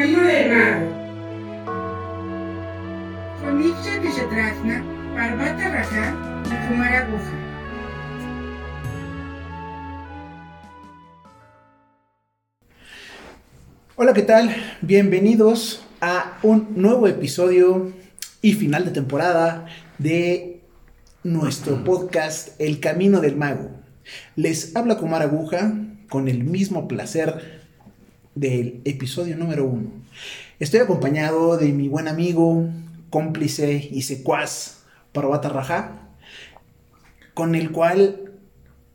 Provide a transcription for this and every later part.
camino del mago. Comixa Vishatrasna, Parvata Raja y. Hola, ¿qué tal? Bienvenidos a un nuevo episodio y final de temporada de nuestro podcast El Camino del Mago. Les habla Kumar Aguja con el mismo placer del episodio número uno. Estoy acompañado de mi buen amigo, cómplice y secuaz Parvata Raja, con el cual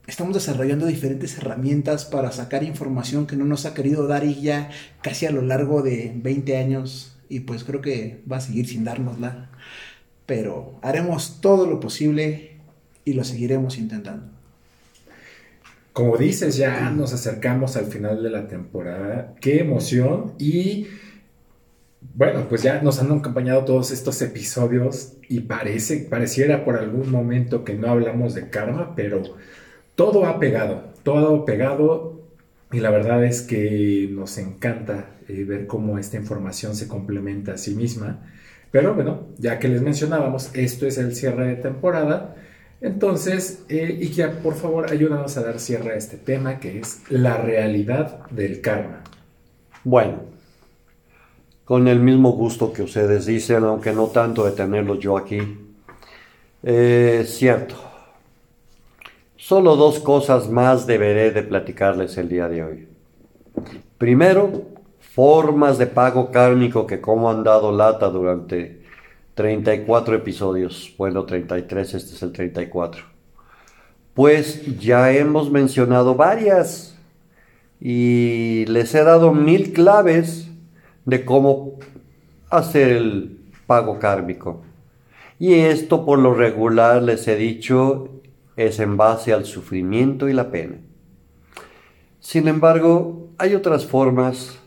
estamos desarrollando diferentes herramientas para sacar información que no nos ha querido dar y ya casi a lo largo de 20 años y pues creo que va a seguir sin dárnosla. Pero haremos todo lo posible y lo seguiremos intentando. Como dices, ya nos acercamos al final de la temporada. Qué emoción. Y bueno, pues ya nos han acompañado todos estos episodios y parece, pareciera por algún momento que no hablamos de karma, pero todo ha pegado, todo ha pegado. Y la verdad es que nos encanta eh, ver cómo esta información se complementa a sí misma. Pero bueno, ya que les mencionábamos, esto es el cierre de temporada. Entonces, eh, por favor, ayúdanos a dar cierre a este tema que es la realidad del karma. Bueno, con el mismo gusto que ustedes dicen, aunque no tanto de tenerlo yo aquí. Eh, cierto. Solo dos cosas más deberé de platicarles el día de hoy. Primero, formas de pago kármico que como han dado lata durante 34 episodios. Bueno, 33, este es el 34. Pues ya hemos mencionado varias y les he dado mil claves de cómo hacer el pago kármico. Y esto por lo regular les he dicho es en base al sufrimiento y la pena. Sin embargo, hay otras formas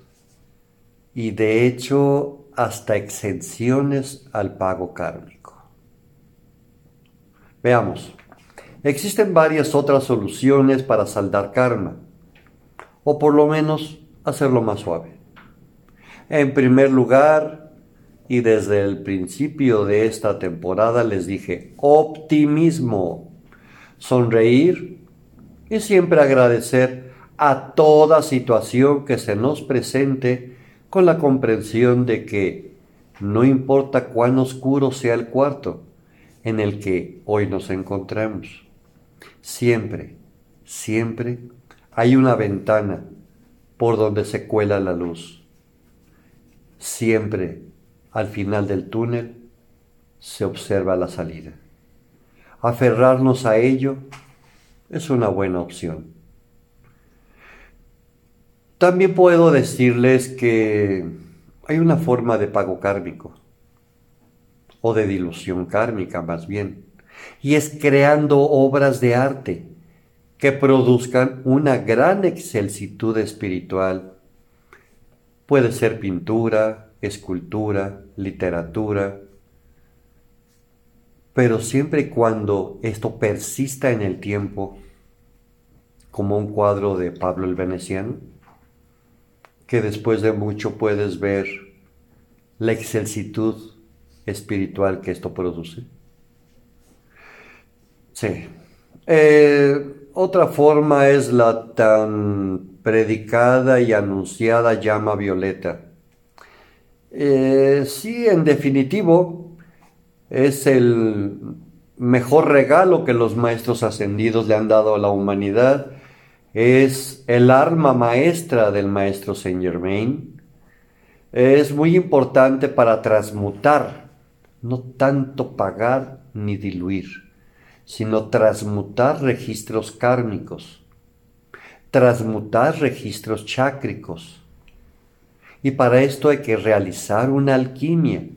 y de hecho hasta exenciones al pago kármico. Veamos, existen varias otras soluciones para saldar karma, o por lo menos hacerlo más suave. En primer lugar, y desde el principio de esta temporada les dije, optimismo, sonreír y siempre agradecer a toda situación que se nos presente con la comprensión de que no importa cuán oscuro sea el cuarto en el que hoy nos encontramos, siempre, siempre hay una ventana por donde se cuela la luz. Siempre al final del túnel se observa la salida. Aferrarnos a ello es una buena opción. También puedo decirles que hay una forma de pago kármico, o de dilución kármica más bien, y es creando obras de arte que produzcan una gran excelsitud espiritual. Puede ser pintura, escultura, literatura, pero siempre y cuando esto persista en el tiempo, como un cuadro de Pablo el Veneciano, que después de mucho puedes ver la excelsitud espiritual que esto produce. Sí. Eh, otra forma es la tan predicada y anunciada llama violeta. Eh, sí, en definitivo, es el mejor regalo que los maestros ascendidos le han dado a la humanidad es el arma maestra del maestro Saint Germain. Es muy importante para transmutar, no tanto pagar ni diluir, sino transmutar registros kármicos, transmutar registros chácricos. Y para esto hay que realizar una alquimia.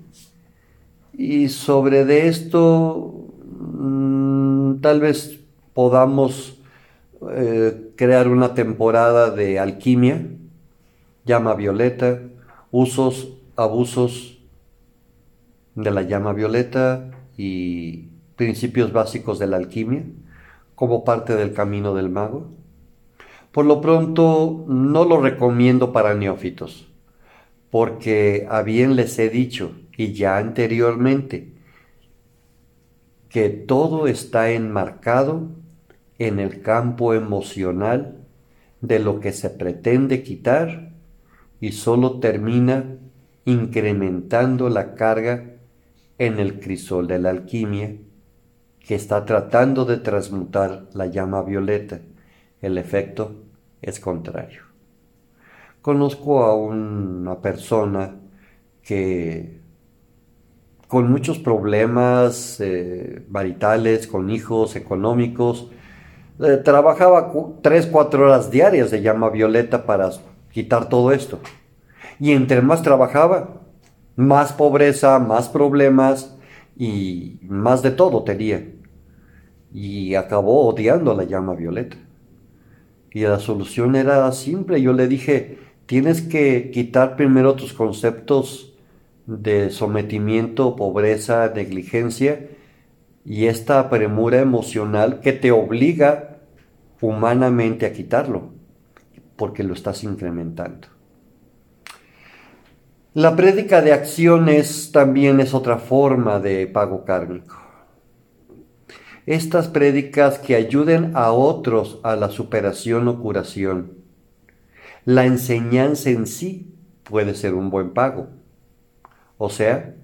Y sobre de esto mm, tal vez podamos eh, crear una temporada de alquimia, llama violeta, usos, abusos de la llama violeta y principios básicos de la alquimia como parte del camino del mago. Por lo pronto no lo recomiendo para neófitos, porque a bien les he dicho, y ya anteriormente, que todo está enmarcado en el campo emocional de lo que se pretende quitar y solo termina incrementando la carga en el crisol de la alquimia que está tratando de transmutar la llama violeta. El efecto es contrario. Conozco a una persona que con muchos problemas eh, maritales, con hijos económicos, eh, trabajaba tres, cuatro horas diarias de llama violeta para quitar todo esto. Y entre más trabajaba, más pobreza, más problemas y más de todo tenía. Y acabó odiando la llama violeta. Y la solución era simple. Yo le dije, tienes que quitar primero tus conceptos de sometimiento, pobreza, negligencia y esta premura emocional que te obliga humanamente a quitarlo, porque lo estás incrementando. La prédica de acciones también es otra forma de pago kármico. Estas prédicas que ayuden a otros a la superación o curación. La enseñanza en sí puede ser un buen pago o sea,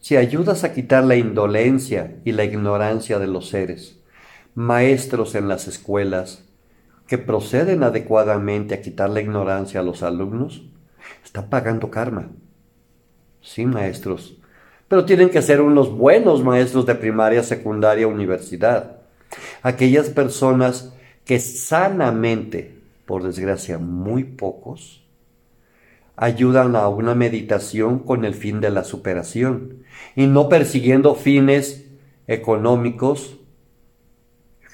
si ayudas a quitar la indolencia y la ignorancia de los seres, maestros en las escuelas que proceden adecuadamente a quitar la ignorancia a los alumnos, están pagando karma. Sí, maestros, pero tienen que ser unos buenos maestros de primaria, secundaria, universidad. Aquellas personas que sanamente, por desgracia, muy pocos, ayudan a una meditación con el fin de la superación y no persiguiendo fines económicos,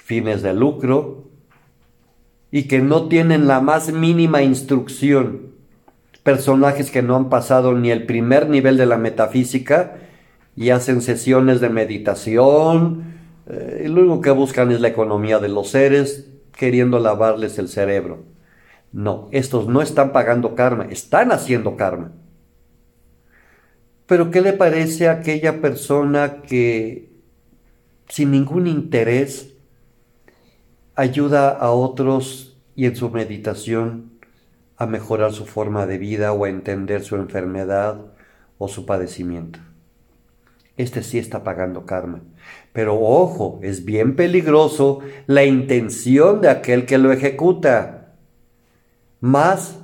fines de lucro y que no tienen la más mínima instrucción. Personajes que no han pasado ni el primer nivel de la metafísica y hacen sesiones de meditación eh, y lo único que buscan es la economía de los seres queriendo lavarles el cerebro. No, estos no están pagando karma, están haciendo karma. Pero ¿qué le parece a aquella persona que sin ningún interés ayuda a otros y en su meditación a mejorar su forma de vida o a entender su enfermedad o su padecimiento? Este sí está pagando karma. Pero ojo, es bien peligroso la intención de aquel que lo ejecuta más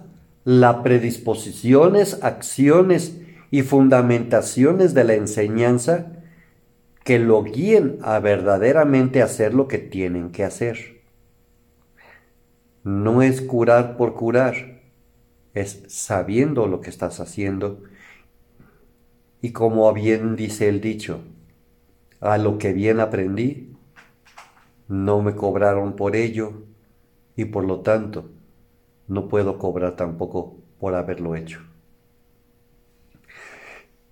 las predisposiciones, acciones y fundamentaciones de la enseñanza que lo guíen a verdaderamente hacer lo que tienen que hacer. No es curar por curar, es sabiendo lo que estás haciendo y como bien dice el dicho, a lo que bien aprendí, no me cobraron por ello y por lo tanto no puedo cobrar tampoco por haberlo hecho.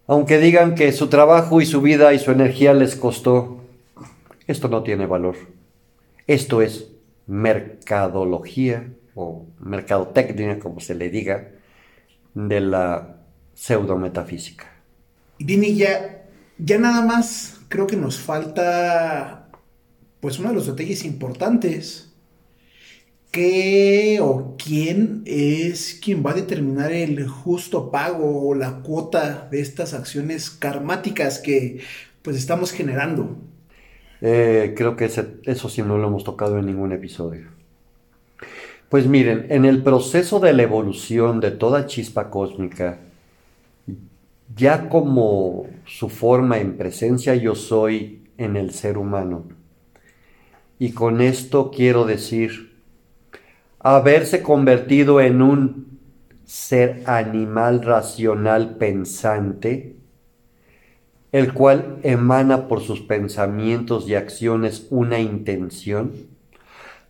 Aunque digan que su trabajo y su vida y su energía les costó, esto no tiene valor. Esto es mercadología o mercadotecnia, como se le diga, de la pseudometafísica. Dini, ya, ya nada más creo que nos falta pues uno de los detalles importantes qué o quién es quien va a determinar el justo pago o la cuota de estas acciones karmáticas que pues estamos generando. Eh, creo que eso sí no lo hemos tocado en ningún episodio. Pues miren, en el proceso de la evolución de toda chispa cósmica, ya como su forma en presencia yo soy en el ser humano, y con esto quiero decir haberse convertido en un ser animal racional pensante, el cual emana por sus pensamientos y acciones una intención,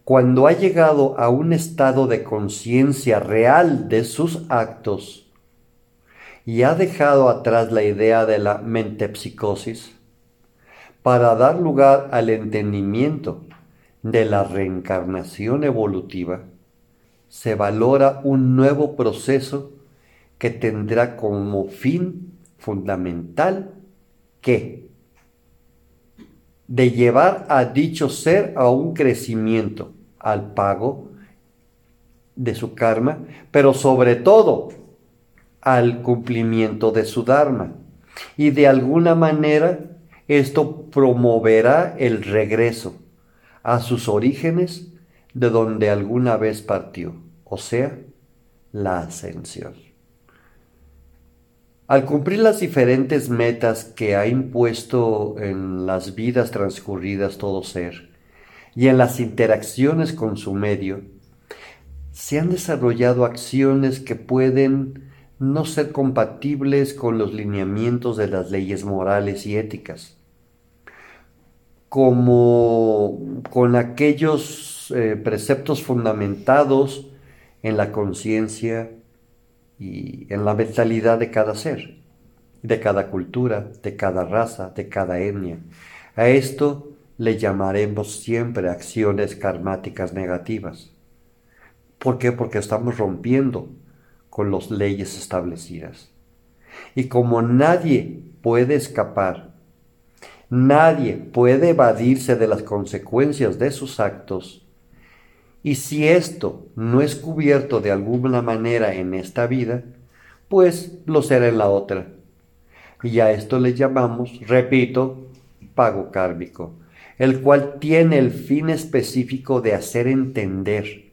cuando ha llegado a un estado de conciencia real de sus actos y ha dejado atrás la idea de la mentepsicosis, para dar lugar al entendimiento de la reencarnación evolutiva, se valora un nuevo proceso que tendrá como fin fundamental de llevar a dicho ser a un crecimiento, al pago de su karma, pero sobre todo al cumplimiento de su dharma. Y de alguna manera esto promoverá el regreso a sus orígenes de donde alguna vez partió, o sea, la ascensión. Al cumplir las diferentes metas que ha impuesto en las vidas transcurridas todo ser y en las interacciones con su medio, se han desarrollado acciones que pueden no ser compatibles con los lineamientos de las leyes morales y éticas, como con aquellos eh, preceptos fundamentados en la conciencia y en la mentalidad de cada ser, de cada cultura, de cada raza, de cada etnia. A esto le llamaremos siempre acciones karmáticas negativas. ¿Por qué? Porque estamos rompiendo con las leyes establecidas. Y como nadie puede escapar, nadie puede evadirse de las consecuencias de sus actos, y si esto no es cubierto de alguna manera en esta vida, pues lo será en la otra. Y a esto le llamamos, repito, pago kármico, el cual tiene el fin específico de hacer entender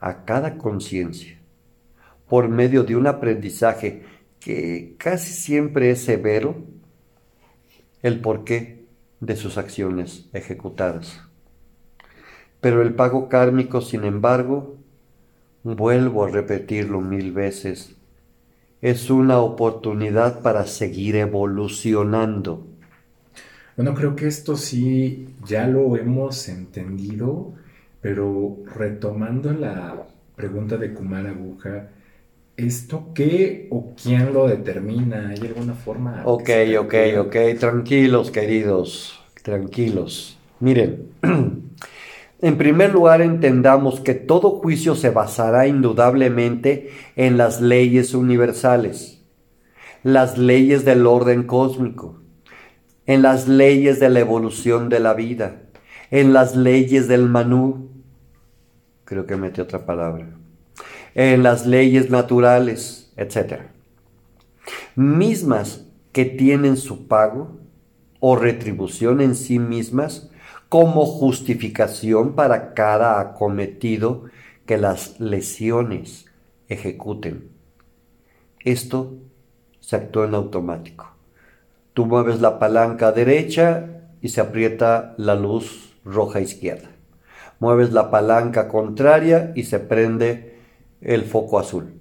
a cada conciencia, por medio de un aprendizaje que casi siempre es severo, el porqué de sus acciones ejecutadas. Pero el pago kármico, sin embargo, vuelvo a repetirlo mil veces, es una oportunidad para seguir evolucionando. Bueno, creo que esto sí ya lo hemos entendido, pero retomando la pregunta de Kumar Aguja, ¿esto qué o quién lo determina? ¿Hay alguna forma? Ok, ok, ok, tranquilos queridos, tranquilos. Miren, En primer lugar, entendamos que todo juicio se basará indudablemente en las leyes universales, las leyes del orden cósmico, en las leyes de la evolución de la vida, en las leyes del Manú, creo que metí otra palabra, en las leyes naturales, etc. Mismas que tienen su pago o retribución en sí mismas como justificación para cada acometido que las lesiones ejecuten. Esto se actúa en automático. Tú mueves la palanca derecha y se aprieta la luz roja izquierda. Mueves la palanca contraria y se prende el foco azul.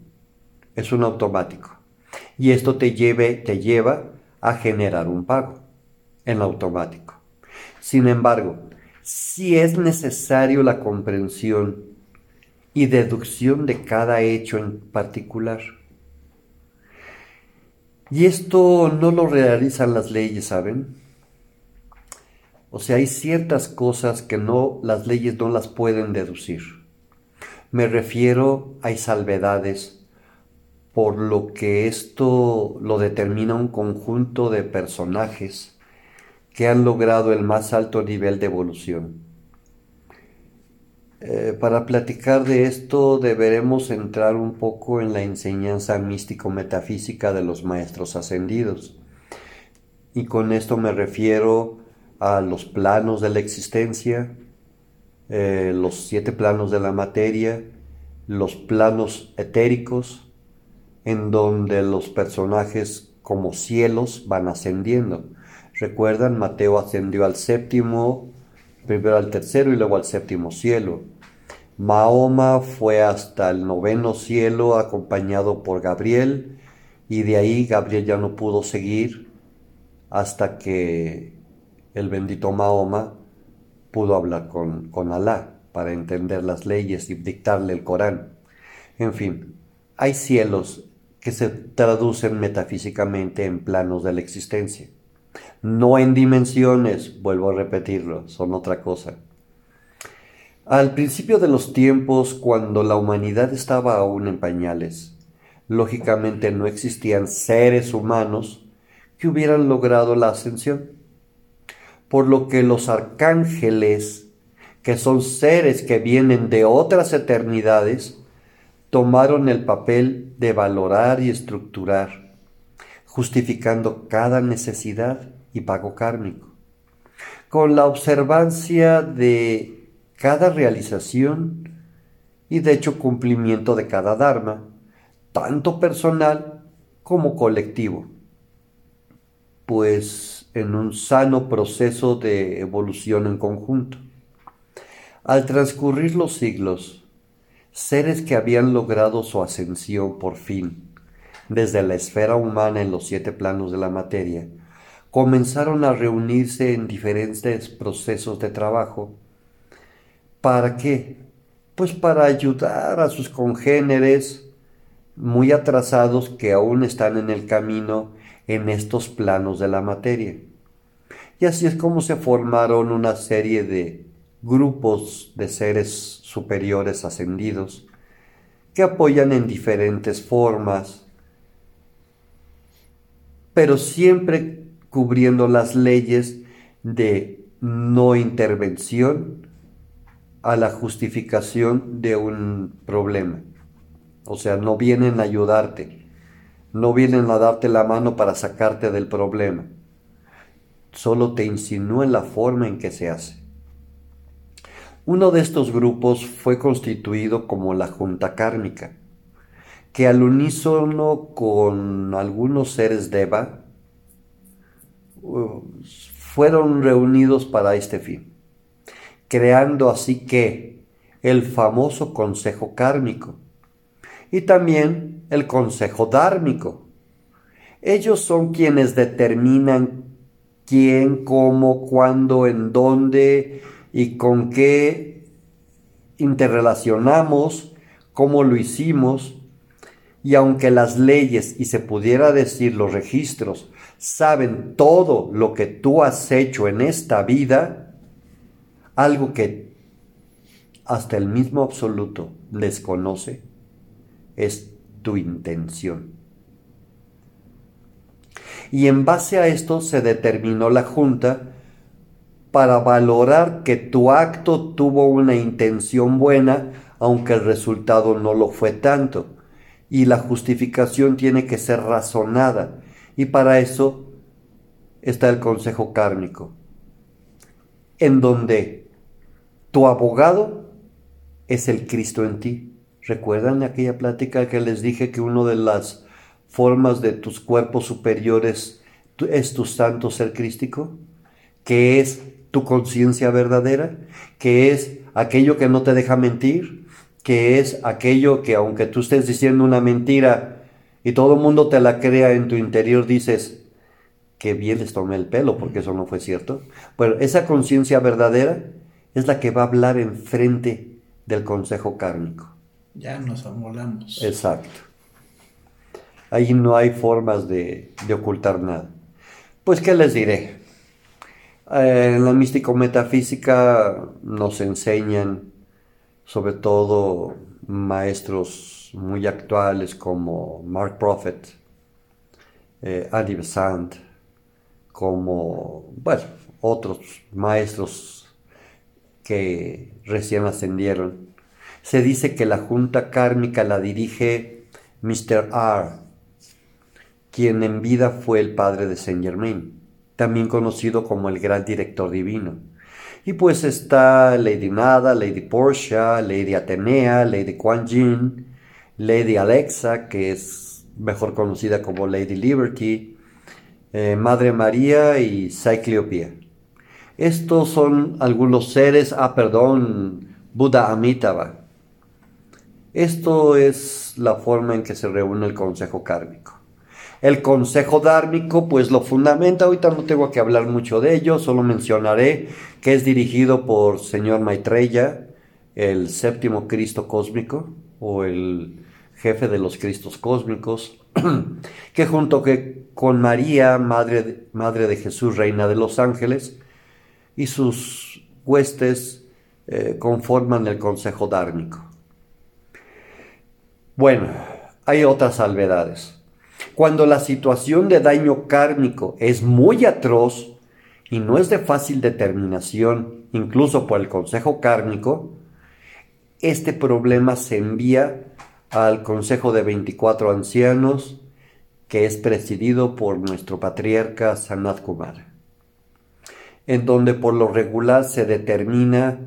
Es un automático. Y esto te, te lleva a generar un pago en automático. Sin embargo, si es necesario la comprensión y deducción de cada hecho en particular. Y esto no lo realizan las leyes, ¿saben? O sea, hay ciertas cosas que no las leyes no las pueden deducir. Me refiero a salvedades por lo que esto lo determina un conjunto de personajes que han logrado el más alto nivel de evolución. Eh, para platicar de esto deberemos entrar un poco en la enseñanza místico-metafísica de los maestros ascendidos. Y con esto me refiero a los planos de la existencia, eh, los siete planos de la materia, los planos etéricos, en donde los personajes como cielos van ascendiendo. Recuerdan, Mateo ascendió al séptimo, primero al tercero y luego al séptimo cielo. Mahoma fue hasta el noveno cielo acompañado por Gabriel y de ahí Gabriel ya no pudo seguir hasta que el bendito Mahoma pudo hablar con, con Alá para entender las leyes y dictarle el Corán. En fin, hay cielos que se traducen metafísicamente en planos de la existencia no en dimensiones, vuelvo a repetirlo, son otra cosa. Al principio de los tiempos, cuando la humanidad estaba aún en pañales, lógicamente no existían seres humanos que hubieran logrado la ascensión. Por lo que los arcángeles, que son seres que vienen de otras eternidades, tomaron el papel de valorar y estructurar, justificando cada necesidad y pago kármico, con la observancia de cada realización y de hecho cumplimiento de cada dharma, tanto personal como colectivo, pues en un sano proceso de evolución en conjunto. Al transcurrir los siglos, seres que habían logrado su ascensión por fin, desde la esfera humana en los siete planos de la materia, comenzaron a reunirse en diferentes procesos de trabajo. ¿Para qué? Pues para ayudar a sus congéneres muy atrasados que aún están en el camino en estos planos de la materia. Y así es como se formaron una serie de grupos de seres superiores ascendidos que apoyan en diferentes formas, pero siempre cubriendo las leyes de no intervención a la justificación de un problema. O sea, no vienen a ayudarte, no vienen a darte la mano para sacarte del problema, solo te insinúan la forma en que se hace. Uno de estos grupos fue constituido como la Junta Kármica, que al unísono con algunos seres Deva uh, fueron reunidos para este fin, creando así que el famoso Consejo Kármico, y también el consejo dármico. Ellos son quienes determinan quién, cómo, cuándo, en dónde y con qué interrelacionamos, cómo lo hicimos, y aunque las leyes y se pudiera decir los registros saben todo lo que tú has hecho en esta vida, algo que hasta el mismo absoluto desconoce, es tu intención. Y en base a esto se determinó la Junta para valorar que tu acto tuvo una intención buena, aunque el resultado no lo fue tanto. Y la justificación tiene que ser razonada. Y para eso está el Consejo Kármico, en donde tu abogado es el Cristo en ti ¿Recuerdan aquella plática que les dije que una de las formas de tus cuerpos superiores es tu santo ser crístico? Que es tu conciencia verdadera, que es aquello que no te deja mentir, que es aquello que aunque tú estés diciendo una mentira y todo el mundo te la crea en tu interior, dices, que bien les tomé el pelo porque eso no fue cierto. Bueno, esa conciencia verdadera es la que va a hablar en frente del consejo kármico ya nos amolamos. Exacto. Ahí no hay formas de, ocultar nada. Pues, ¿qué les diré? Eh, en la místico-metafísica nos enseñan, sobre todo maestros muy actuales como Mark Prophet, eh, Andy Besant, como, bueno, otros maestros que recién ascendieron, se dice que la junta kármica la dirige Mr. R, quien en vida fue el padre de Saint Germain, también conocido como el gran director divino. Y pues está Lady Nada, Lady Portia, Lady Atenea, Lady Kuan Yin, Lady Alexa, que es mejor conocida como Lady Liberty, eh, Madre María y Cycliopia. Estos son algunos seres, ah, perdón, Buda Amitabha, esto es la forma en que se reúne el consejo kármico. El consejo dármico, pues lo fundamenta, ahorita no tengo que hablar mucho de ello, solo mencionaré que es dirigido por señor Maitreya, el séptimo Cristo cósmico, o el jefe de los Cristos cósmicos, que junto que con María, madre de, madre de Jesús, reina de los ángeles, y sus huestes eh, conforman el consejo dármico. Bueno, hay otras salvedades. Cuando la situación de daño kármico es muy atroz y no es de fácil determinación, incluso por el consejo kármico, este problema se envía al consejo de 24 ancianos que es presidido por nuestro patriarca Sanat Kumar, en donde por lo regular se determina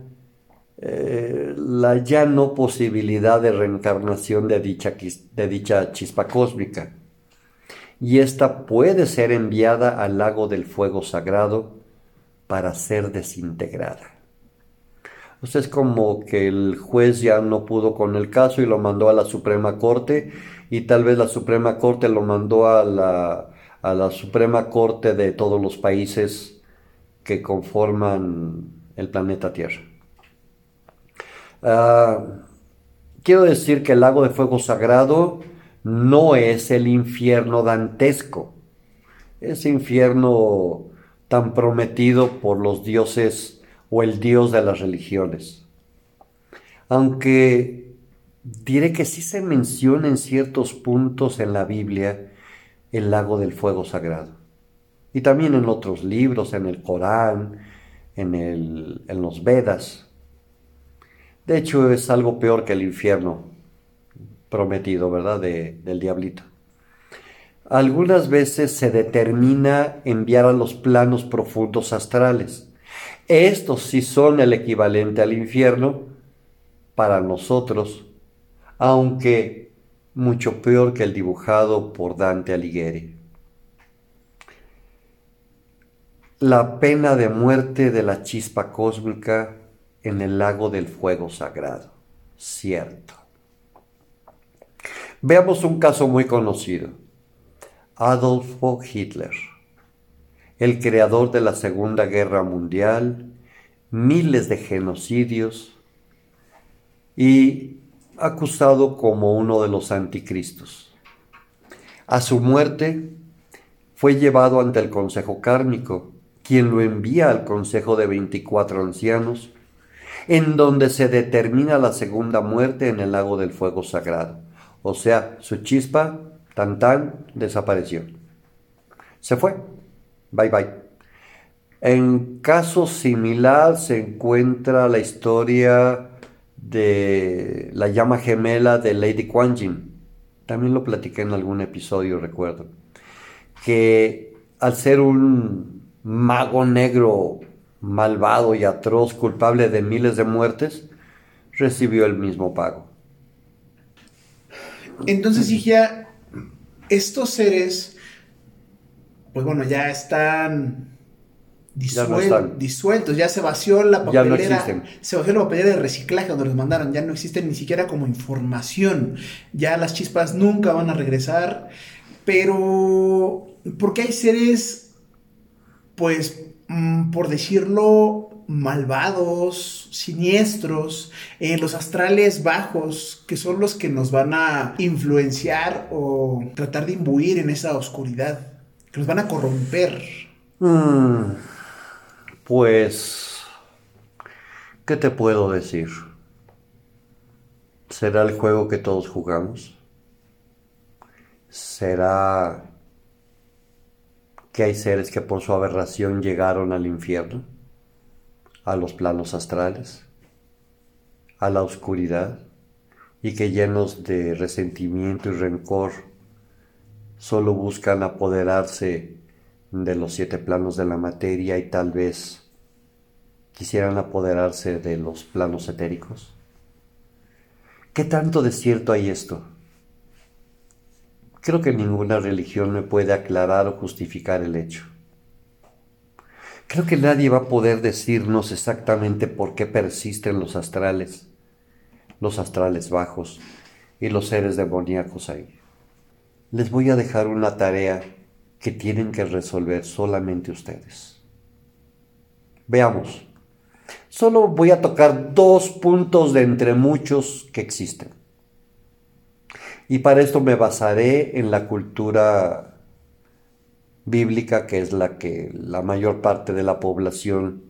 eh, la ya no posibilidad de reencarnación de dicha, de dicha chispa cósmica. Y esta puede ser enviada al lago del fuego sagrado para ser desintegrada. O sea, es como que el juez ya no pudo con el caso y lo mandó a la Suprema Corte y tal vez la Suprema Corte lo mandó a la, a la Suprema Corte de todos los países que conforman el planeta Tierra. Ah, quiero decir que el lago de fuego sagrado no es el infierno dantesco, ese infierno tan prometido por los dioses o el dios de las religiones. Aunque diré que sí se menciona en ciertos puntos en la Biblia el lago del fuego sagrado. Y también en otros libros, en el Corán, en, en los Vedas. De hecho, es algo peor que el infierno prometido, ¿verdad? del diablito. Algunas veces se determina enviar a los planos profundos astrales. Estos sí son el equivalente al infierno para nosotros, aunque mucho peor que el dibujado por Dante Alighieri. La pena de muerte de la chispa cósmica en el lago del fuego sagrado. Cierto. Veamos un caso muy conocido. Adolfo Hitler, el creador de la Segunda Guerra Mundial, miles de genocidios y acusado como uno de los anticristos. A su muerte fue llevado ante el Consejo Kármico, quien lo envía al Consejo de 24 ancianos en donde se determina la segunda muerte en el lago del fuego sagrado. O sea, su chispa, tan tan, desapareció. Se fue. Bye bye. En caso similar se encuentra la historia de la llama gemela de Lady Kuan Yin. También lo platiqué en algún episodio, recuerdo. Que al ser un mago negro malvado y atroz, culpable de miles de muertes, recibió el mismo pago. Entonces, Higia, estos seres, pues bueno, ya están, disueltos, ya se vació la papelera, se vació la papelera de reciclaje donde los mandaron, ya no existen ni siquiera como información, ya las chispas nunca van a regresar, pero porque hay seres, pues Mm, por decirlo, malvados, siniestros, en los astrales bajos, que son los que nos van a influenciar o tratar de imbuir en esa oscuridad, que nos van a corromper. Mm, pues, ¿qué te puedo decir? ¿Será el juego que todos jugamos? ¿Será que hay seres que por su aberración llegaron al infierno, a los planos astrales, a la oscuridad, y que llenos de resentimiento y rencor solo buscan apoderarse de los siete planos de la materia y tal vez quisieran apoderarse de los planos etéricos? ¿Qué tanto de cierto hay esto? Creo que ninguna religión me puede aclarar o justificar el hecho. Creo que nadie va a poder decirnos exactamente por qué persisten los astrales, los astrales bajos y los seres demoníacos ahí. Les voy a dejar una tarea que tienen que resolver solamente ustedes. Veamos. Solo voy a tocar dos puntos de entre muchos que existen. Y para esto me basaré en la cultura bíblica, que es la que la mayor parte de la población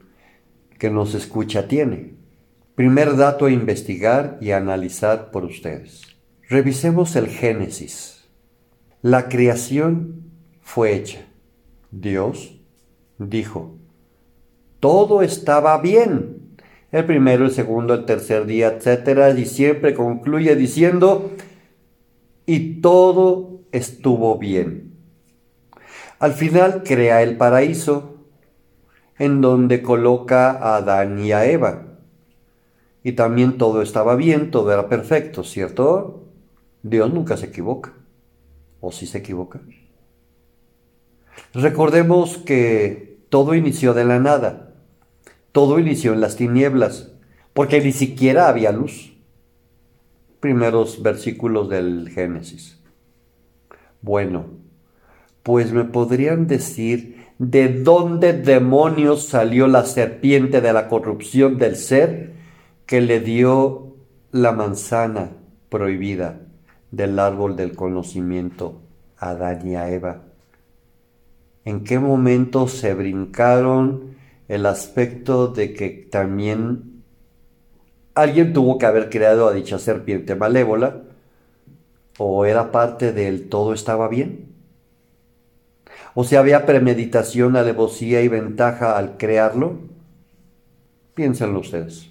que nos escucha tiene. Primer dato a investigar y analizar por ustedes. Revisemos el Génesis. La creación fue hecha. Dios dijo, todo estaba bien. El primero, el segundo, el tercer día, etcétera, y siempre concluye diciendo, y todo estuvo bien. Al final crea el paraíso, en donde coloca a Adán y a Eva. Y también todo estaba bien, todo era perfecto, ¿cierto? Dios nunca se equivoca. ¿O sí se equivoca? Recordemos que todo inició de la nada. Todo inició en las tinieblas, porque ni siquiera había luz. Primeros versículos del Génesis. Bueno, pues me podrían decir de dónde demonios salió la serpiente de la corrupción del ser que le dio la manzana prohibida del árbol del conocimiento a Adán y a Eva. ¿En qué momento se brincaron el aspecto de que también alguien tuvo que haber creado a dicha serpiente malévola? ¿O era parte del todo estaba bien? ¿O si había premeditación, alevosía y ventaja al crearlo? Piénsenlo ustedes.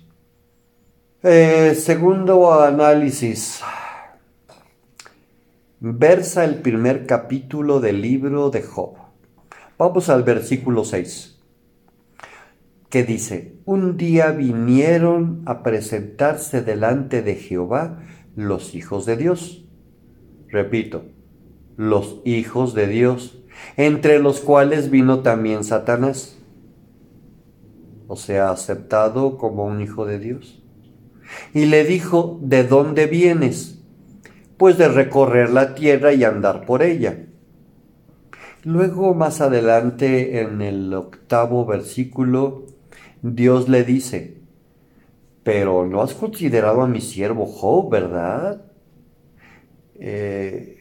Eh, segundo análisis versa el primer capítulo del libro de Job. Vamos al versículo 6, que dice, un día vinieron a presentarse delante de Jehová los hijos de Dios. Repito, los hijos de Dios, entre los cuales vino también Satanás, o sea, aceptado como un hijo de Dios. Y le dijo, ¿de dónde vienes? pues de recorrer la tierra y andar por ella. Luego, más adelante, en el octavo versículo, Dios le dice, pero no has considerado a mi siervo Job, ¿verdad? Eh.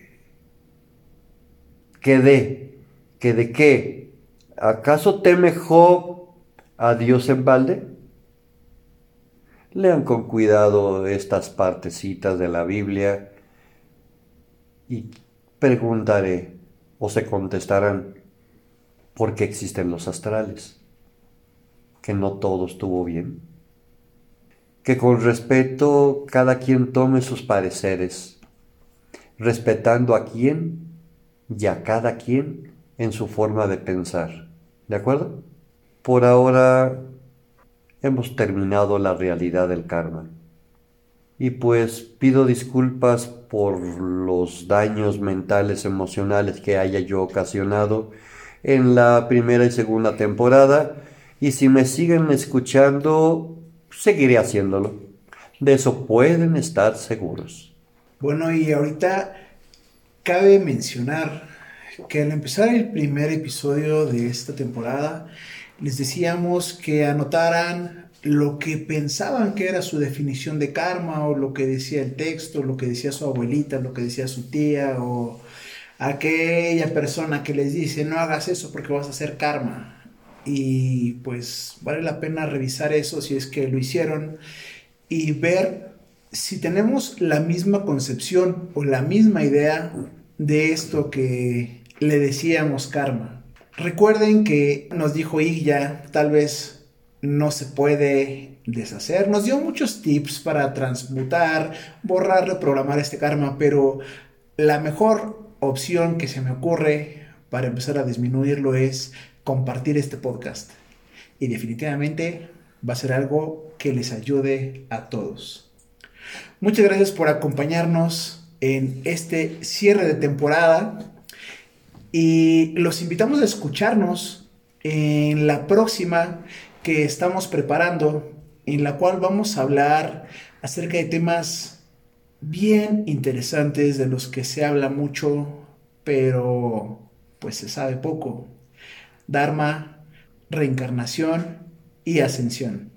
¿Qué de qué? ¿Acaso teme Job a Dios en balde? Lean con cuidado estas partecitas de la Biblia y preguntaré o se contestarán por qué existen los astrales, que no todo estuvo bien, que con respeto cada quien tome sus pareceres, respetando a quien y a cada quien en su forma de pensar. ¿De acuerdo? Por ahora hemos terminado la realidad del karma. Y pues pido disculpas por los daños mentales, emocionales que haya yo ocasionado en la primera y segunda temporada. Y si me siguen escuchando, seguiré haciéndolo. De eso pueden estar seguros. Bueno, y ahorita cabe mencionar que al empezar el primer episodio de esta temporada, les decíamos que anotaran lo que pensaban que era su definición de karma o lo que decía el texto, lo que decía su abuelita, lo que decía su tía o aquella persona que les dice no hagas eso porque vas a hacer karma. Y pues vale la pena revisar eso si es que lo hicieron y ver si tenemos la misma concepción o la misma idea de esto que le decíamos karma. Recuerden que nos dijo Igya, tal vez no se puede deshacer. Nos dio muchos tips para transmutar, borrar, reprogramar este karma, pero la mejor opción que se me ocurre para empezar a disminuirlo es compartir este podcast. Y definitivamente va a ser algo que les ayude a todos. Muchas gracias por acompañarnos en este cierre de temporada y los invitamos a escucharnos en la próxima que estamos preparando, en la cual vamos a hablar acerca de temas bien interesantes de los que se habla mucho, pero pues se sabe poco. Dharma, reencarnación y ascensión.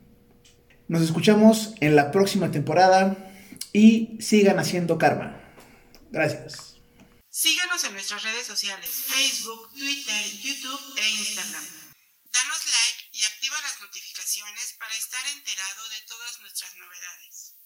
Nos escuchamos en la próxima temporada y sigan haciendo karma. Gracias. Síganos en nuestras redes sociales, Facebook, Twitter, YouTube e Instagram. Danos like y activa las notificaciones para estar enterado de todas nuestras novedades.